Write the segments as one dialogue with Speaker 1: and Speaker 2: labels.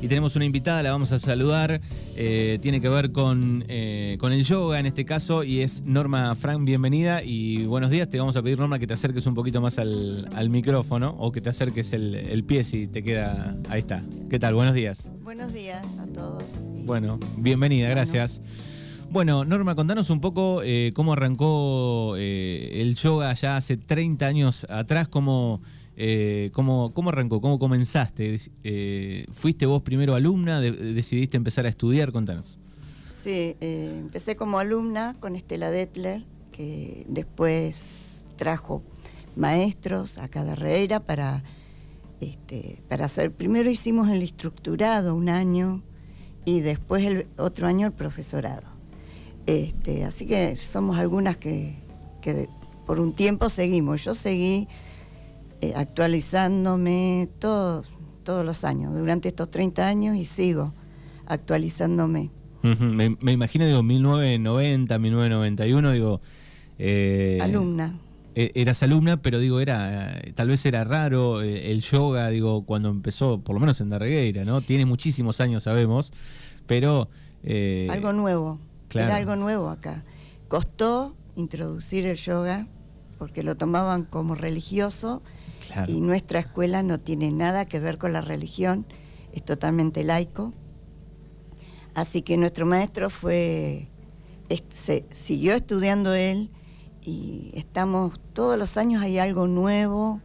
Speaker 1: y tenemos una invitada, la vamos a saludar. Eh, tiene que ver con, eh, con el yoga en este caso y es Norma Frank, bienvenida y buenos días. Te vamos a pedir, Norma, que te acerques un poquito más al, micrófono o que te acerques el, pie si te queda. Ahí está. ¿Qué tal? Buenos días.
Speaker 2: Buenos días a todos.
Speaker 1: Bueno, bienvenida, gracias. Bueno, Norma, contanos un poco eh, cómo arrancó el yoga ya hace 30 años atrás, cómo, eh, ¿cómo, arrancó? ¿Cómo comenzaste? Eh, ¿Fuiste vos primero alumna? ¿Decidiste empezar a estudiar? Contanos.
Speaker 2: Sí, eh, empecé como alumna con Estela Detler, que después trajo maestros a cada reira para, este, para hacer. Primero hicimos el estructurado un año y después el otro año el profesorado. Este, así que somos algunas que, que por un tiempo seguimos. Yo seguí eh, actualizándome todos, todos los años, durante estos 30 años y sigo actualizándome.
Speaker 1: me, imagino, digo, 1990, 1991, digo...
Speaker 2: Eh, alumna.
Speaker 1: E, eras alumna, pero digo, era tal vez era raro eh, el yoga, digo, cuando empezó, por lo menos en Darregueira, ¿no? Tiene muchísimos años, sabemos, pero...
Speaker 2: algo nuevo, era algo nuevo acá. Costó introducir el yoga porque lo tomaban como religioso y nuestra escuela no tiene nada que ver con la religión, es totalmente laico. Así que nuestro maestro fue, se, siguió estudiando él y estamos todos los años hay algo nuevo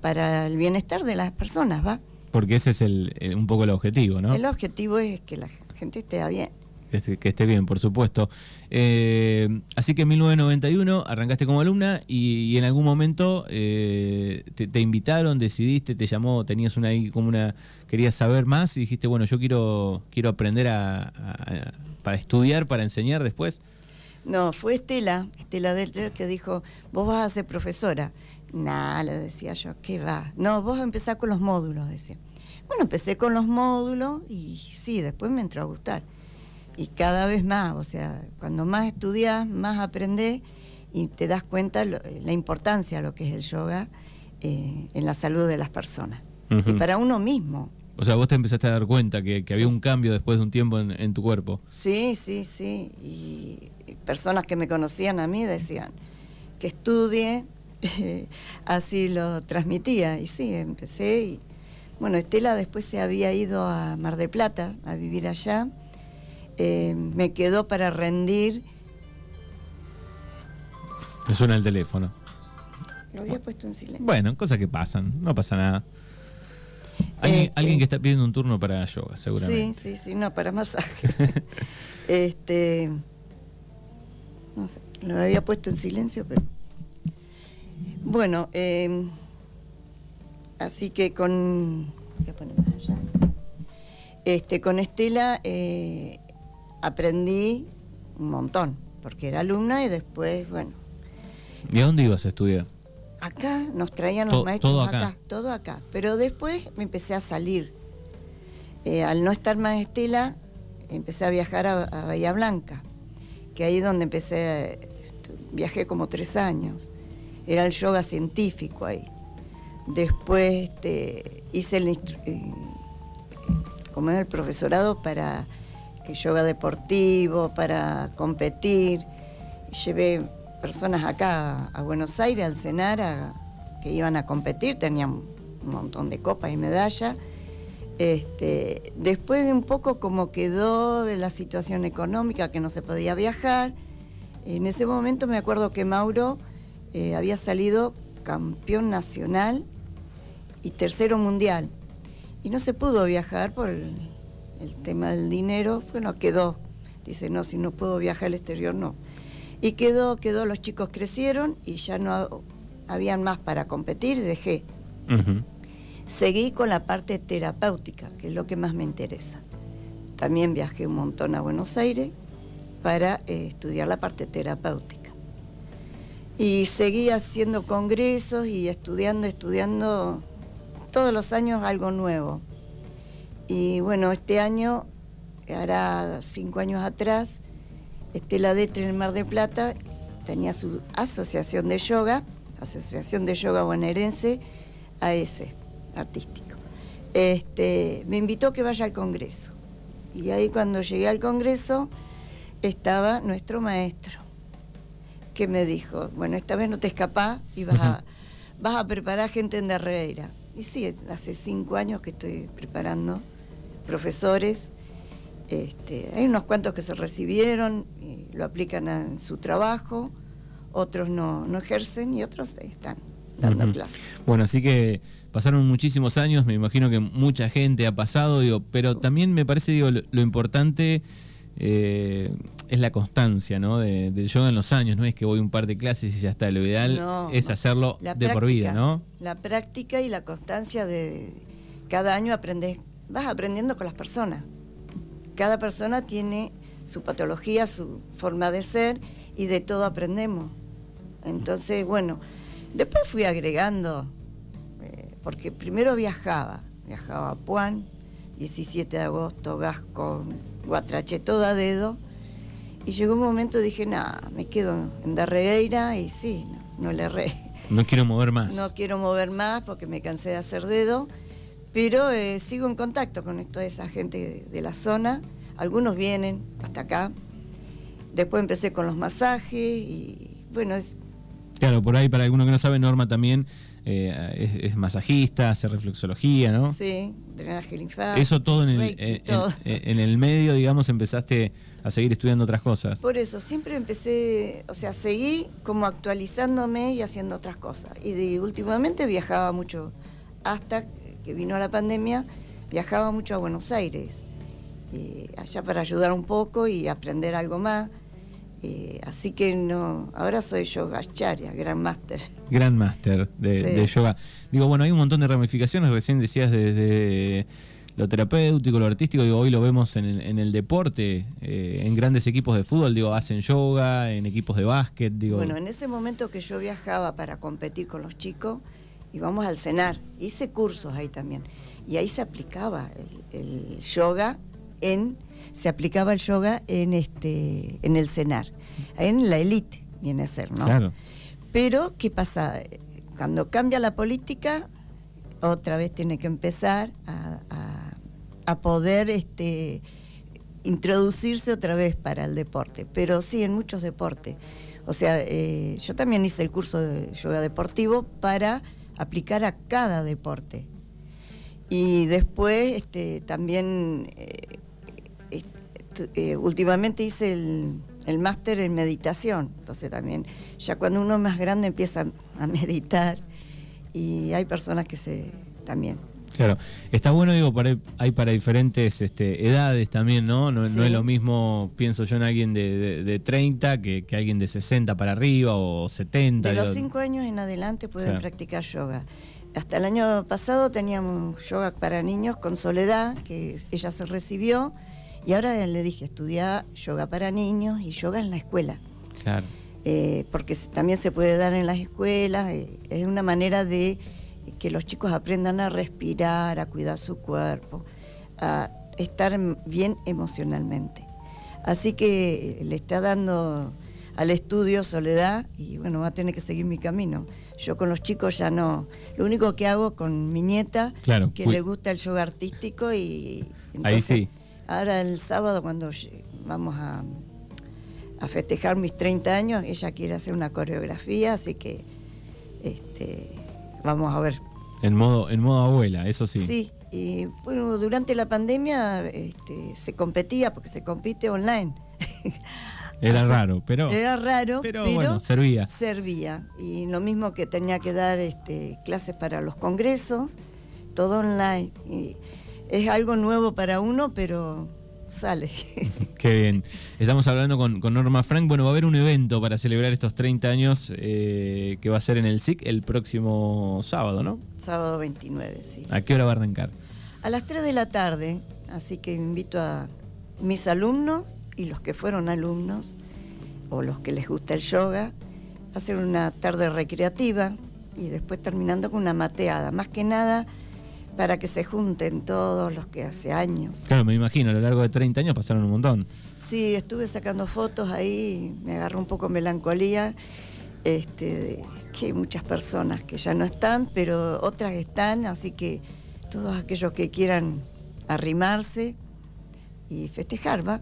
Speaker 2: para el bienestar de las personas, ¿va?
Speaker 1: Porque ese es el, un poco el objetivo, ¿no?
Speaker 2: El objetivo es que la gente esté bien.
Speaker 1: Que esté, bien, por supuesto. Eh, así que en 1991 arrancaste como alumna y, en algún momento eh, te, invitaron, decidiste, te llamó, tenías una ahí como una, querías saber más y dijiste, bueno, yo quiero, quiero aprender a, para estudiar, para enseñar después.
Speaker 2: No, fue Estela, Estela Delter, que dijo, vos vas a ser profesora. Nada, le decía yo, ¿qué va? No, vos empezás con los módulos, decía. Bueno, empecé con los módulos y sí, después me entró a gustar y cada vez más, o sea, cuando más estudias, más aprendes y te das cuenta la importancia de lo que es el yoga eh, en la salud de las personas y para uno mismo.
Speaker 1: O sea, vos te empezaste a dar cuenta que, había un cambio después de un tiempo en, tu cuerpo.
Speaker 2: Sí, sí, sí. Y personas que me conocían a mí decían que estudie, así lo transmitía. Y sí, empecé. Y bueno, Estela después se había ido a Mar de Plata a vivir allá eh, me quedó para rendir.
Speaker 1: Me suena el teléfono.
Speaker 2: Lo había puesto en silencio.
Speaker 1: Bueno, cosas que pasan, no pasa nada. Alguien, eh, alguien que está pidiendo un turno para yoga, seguramente.
Speaker 2: Sí, sí, sí, no, para masaje. este. No sé, lo había puesto en silencio, pero. Bueno, eh, así que con. Este, con Estela aprendí un montón, porque era alumna y después, bueno.
Speaker 1: ¿Y a dónde ibas a estudiar?
Speaker 2: Acá nos traían los maestros todo acá. todo acá. Pero después me empecé a salir. Eh, al no estar más Estela, empecé a viajar a, Bahía Blanca, que ahí donde empecé, viajé como tres años. Era el yoga científico ahí. Después este, hice el, eh, como el profesorado para yoga deportivo, para competir. Llevé personas acá a Buenos Aires, al cenar, que iban a competir, tenían un montón de copas y medallas. Este, después un poco como quedó de la situación económica, que no se podía viajar. En ese momento me acuerdo que Mauro eh, había salido campeón nacional y tercero mundial. Y no se pudo viajar por el, tema del dinero, bueno, quedó. Dice, no, si no puedo viajar al exterior, no. Y quedó, quedó, los chicos crecieron y ya no habían más para competir dejé. Seguí con la parte terapéutica, que es lo que más me interesa. También viajé un montón a Buenos Aires para eh, estudiar la parte terapéutica. Y seguí haciendo congresos y estudiando, estudiando todos los años algo nuevo. Y bueno, este año, hará cinco años atrás, Estela Detre en el Mar de Plata tenía su asociación de yoga, Asociación de Yoga Bonaerense, AS, artístico. este, me invitó a que vaya al Congreso. Y ahí cuando llegué al Congreso estaba nuestro maestro, que me dijo, bueno, esta vez no te escapás y vas a, vas a preparar gente en Darreira. Y sí, hace cinco años que estoy preparando profesores. Este, hay unos cuantos que se recibieron y lo aplican en su trabajo, otros no, ejercen y otros están dando clases.
Speaker 1: Bueno, así que pasaron muchísimos años, me imagino que mucha gente ha pasado, digo, pero también me parece digo, lo, importante eh, es la constancia ¿no? De, del yoga en los años, no es que voy un par de clases y ya está, lo ideal es hacerlo de por vida, ¿no?
Speaker 2: La práctica y la constancia de cada año aprendes, vas aprendiendo con las personas. Cada persona tiene su patología, su forma de ser y de todo aprendemos. Entonces, bueno, después fui agregando porque primero viajaba, viajaba a Puan, 17 de agosto, Gasco, Guatrache, todo a dedo, y llegó un momento dije, nada, me quedo en Darregueira y sí, no, le erré.
Speaker 1: No quiero mover más.
Speaker 2: No quiero mover más porque me cansé de hacer dedo, pero eh, sigo en contacto con toda esa gente de la zona, algunos vienen hasta acá, después empecé con los masajes y bueno, es...
Speaker 1: Claro, por ahí para alguno que no sabe, Norma también eh, es, masajista, hace reflexología, ¿no?
Speaker 2: Sí, drenaje linfático.
Speaker 1: Eso todo en el, en, el medio, digamos, empezaste a seguir estudiando otras cosas.
Speaker 2: Por eso, siempre empecé, o sea, seguí como actualizándome y haciendo otras cosas. Y últimamente viajaba mucho, hasta que vino la pandemia, viajaba mucho a Buenos Aires, allá para ayudar un poco y aprender algo más. Eh, así que no, ahora soy yogacharya, Gran Master.
Speaker 1: Gran Master de, yoga. Digo, bueno, hay un montón de ramificaciones, recién decías desde lo terapéutico, lo artístico, digo, hoy lo vemos en el, deporte, eh, en grandes equipos de fútbol, digo, hacen yoga, en equipos de básquet, digo.
Speaker 2: Bueno, en ese momento que yo viajaba para competir con los chicos, íbamos al cenar, hice cursos ahí también, y ahí se aplicaba el yoga en se aplicaba el yoga en este en el CENAR, en la élite viene a ser, ¿no? Claro. Pero qué pasa cuando cambia la política, otra vez tiene que empezar a, poder este introducirse otra vez para el deporte, pero sí en muchos deportes. O sea, eh, yo también hice el curso de yoga deportivo para aplicar a cada deporte. Y después este, también eh, eh, últimamente hice el, máster en meditación, entonces también ya cuando uno es más grande empieza a meditar y hay personas que se también
Speaker 1: Claro, está bueno, digo, para, hay para diferentes este, edades también, ¿no? No, es lo mismo, pienso yo, en alguien de, 30 que, alguien de 60 para arriba o 70.
Speaker 2: De los 5 años en adelante pueden practicar yoga. Hasta el año pasado teníamos yoga para niños con Soledad, que ella se recibió, y ahora le dije, estudia yoga para niños y yoga en la escuela. Claro. Eh, porque también se puede dar en las escuelas, eh, es una manera de que los chicos aprendan a respirar, a cuidar su cuerpo, a estar bien emocionalmente. Así que eh, le está dando al estudio soledad y bueno, va a tener que seguir mi camino. Yo con los chicos ya no. Lo único que hago con mi nieta, que le gusta el yoga artístico y...
Speaker 1: Ahí sí
Speaker 2: Ahora el sábado cuando vamos a, festejar mis 30 años, ella quiere hacer una coreografía, así que este, vamos a ver.
Speaker 1: En modo, en modo abuela, eso sí.
Speaker 2: Sí, y bueno, durante la pandemia este, se competía, porque se compite online.
Speaker 1: Era raro, pero.
Speaker 2: Era raro,
Speaker 1: pero, bueno, servía.
Speaker 2: Servía. Y lo mismo que tenía que dar este, clases para los congresos, todo online. Y es algo nuevo para uno, pero sale.
Speaker 1: Qué bien. Estamos hablando con, Norma Frank. Bueno, va a haber un evento para celebrar estos 30 años eh, que va a ser en el SIC el próximo sábado, ¿no?
Speaker 2: Sábado 29, sí.
Speaker 1: ¿A qué hora va a arrancar?
Speaker 2: A las 3 de la tarde, así que invito a mis alumnos y los que fueron alumnos o los que les gusta el yoga a hacer una tarde recreativa y después terminando con una mateada. Más que nada para que se junten todos los que hace años.
Speaker 1: Claro, me imagino, a lo largo de 30 años pasaron un montón.
Speaker 2: Sí, estuve sacando fotos ahí, me agarró un poco melancolía, este, que hay muchas personas que ya no están, pero otras están, así que todos aquellos que quieran arrimarse y festejar, ¿va?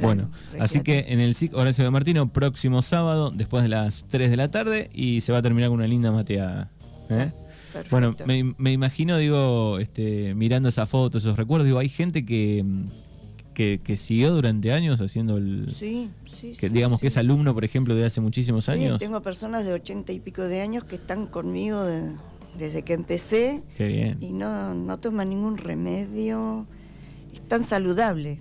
Speaker 1: Bueno, así que en el SIC Horacio de Martino, próximo sábado, después de las 3 de la tarde, y se va a terminar con una linda mateada. ¿eh? Bueno, me, imagino, digo, este, mirando esa foto, esos recuerdos, digo, hay gente que, que, siguió durante años haciendo el...
Speaker 2: Sí, sí,
Speaker 1: que, Digamos que es alumno, por ejemplo, de hace muchísimos años.
Speaker 2: Sí, tengo personas de ochenta y pico de años que están conmigo desde que empecé.
Speaker 1: Qué bien.
Speaker 2: Y no, no toman ningún remedio. Están saludables.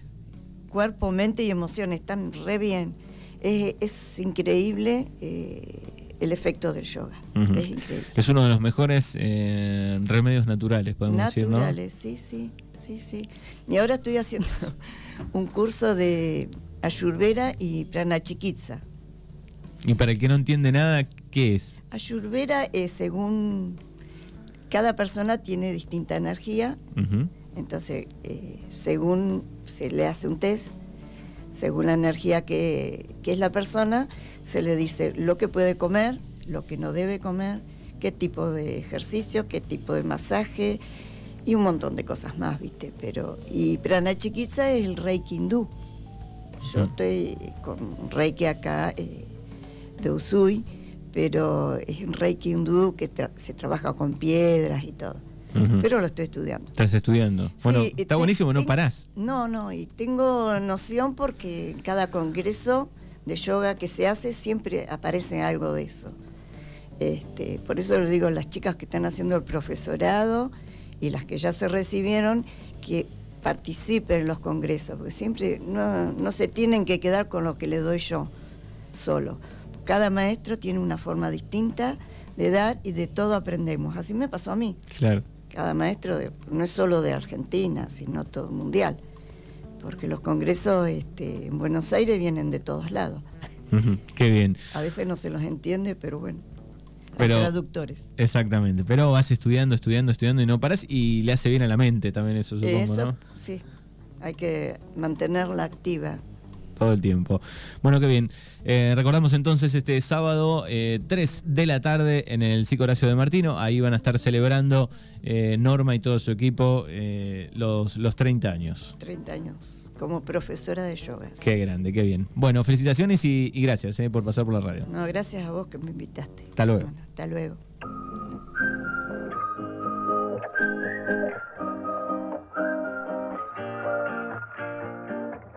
Speaker 2: Cuerpo, mente y emoción están re bien. Es, increíble. Eh, el efecto del yoga. Es increíble.
Speaker 1: Es uno de los mejores eh, remedios naturales, podemos
Speaker 2: decir,
Speaker 1: ¿no?
Speaker 2: Naturales, sí, sí, sí, sí. Y ahora estoy haciendo un curso de Ayurveda y Pranachikitsa.
Speaker 1: Y para el que no entiende nada, ¿qué es?
Speaker 2: Ayurveda es según cada persona tiene distinta energía, entonces eh, según se le hace un test, según la energía que, es la persona, se le dice lo que puede comer, lo que no debe comer, qué tipo de ejercicio, qué tipo de masaje y un montón de cosas más, ¿viste? Pero, y Prana Chiquitza es el Reiki hindú. Yo estoy con Reiki acá eh, de Usui, pero es un Reiki hindú que se trabaja con piedras y todo pero lo estoy estudiando.
Speaker 1: Estás estudiando. Bueno, está buenísimo, no parás.
Speaker 2: No, no, y tengo noción porque en cada congreso de yoga que se hace siempre aparece algo de eso. Este, por eso les digo a las chicas que están haciendo el profesorado y las que ya se recibieron que participen en los congresos, porque siempre no, no se tienen que quedar con lo que les doy yo solo. Cada maestro tiene una forma distinta de dar y de todo aprendemos. Así me pasó a mí.
Speaker 1: Claro
Speaker 2: cada maestro no es solo de Argentina, sino todo mundial, porque los congresos este, en Buenos Aires vienen de todos lados.
Speaker 1: qué bien.
Speaker 2: A veces no se los entiende, pero bueno. Hay traductores.
Speaker 1: Exactamente, pero vas estudiando, estudiando, estudiando y no paras y le hace bien a la mente también eso, supongo, eso,
Speaker 2: Sí, hay que mantenerla activa
Speaker 1: todo el tiempo. Bueno, qué bien. Eh, recordamos entonces este sábado, 3 eh, de la tarde, en el Cico Horacio de Martino. Ahí van a estar celebrando eh, Norma y todo su equipo los, los 30 años.
Speaker 2: 30 años, como profesora de yoga.
Speaker 1: Qué grande, qué bien. Bueno, felicitaciones y, gracias por pasar por la radio.
Speaker 2: No, gracias a vos que me invitaste.
Speaker 1: Hasta luego.
Speaker 2: hasta luego.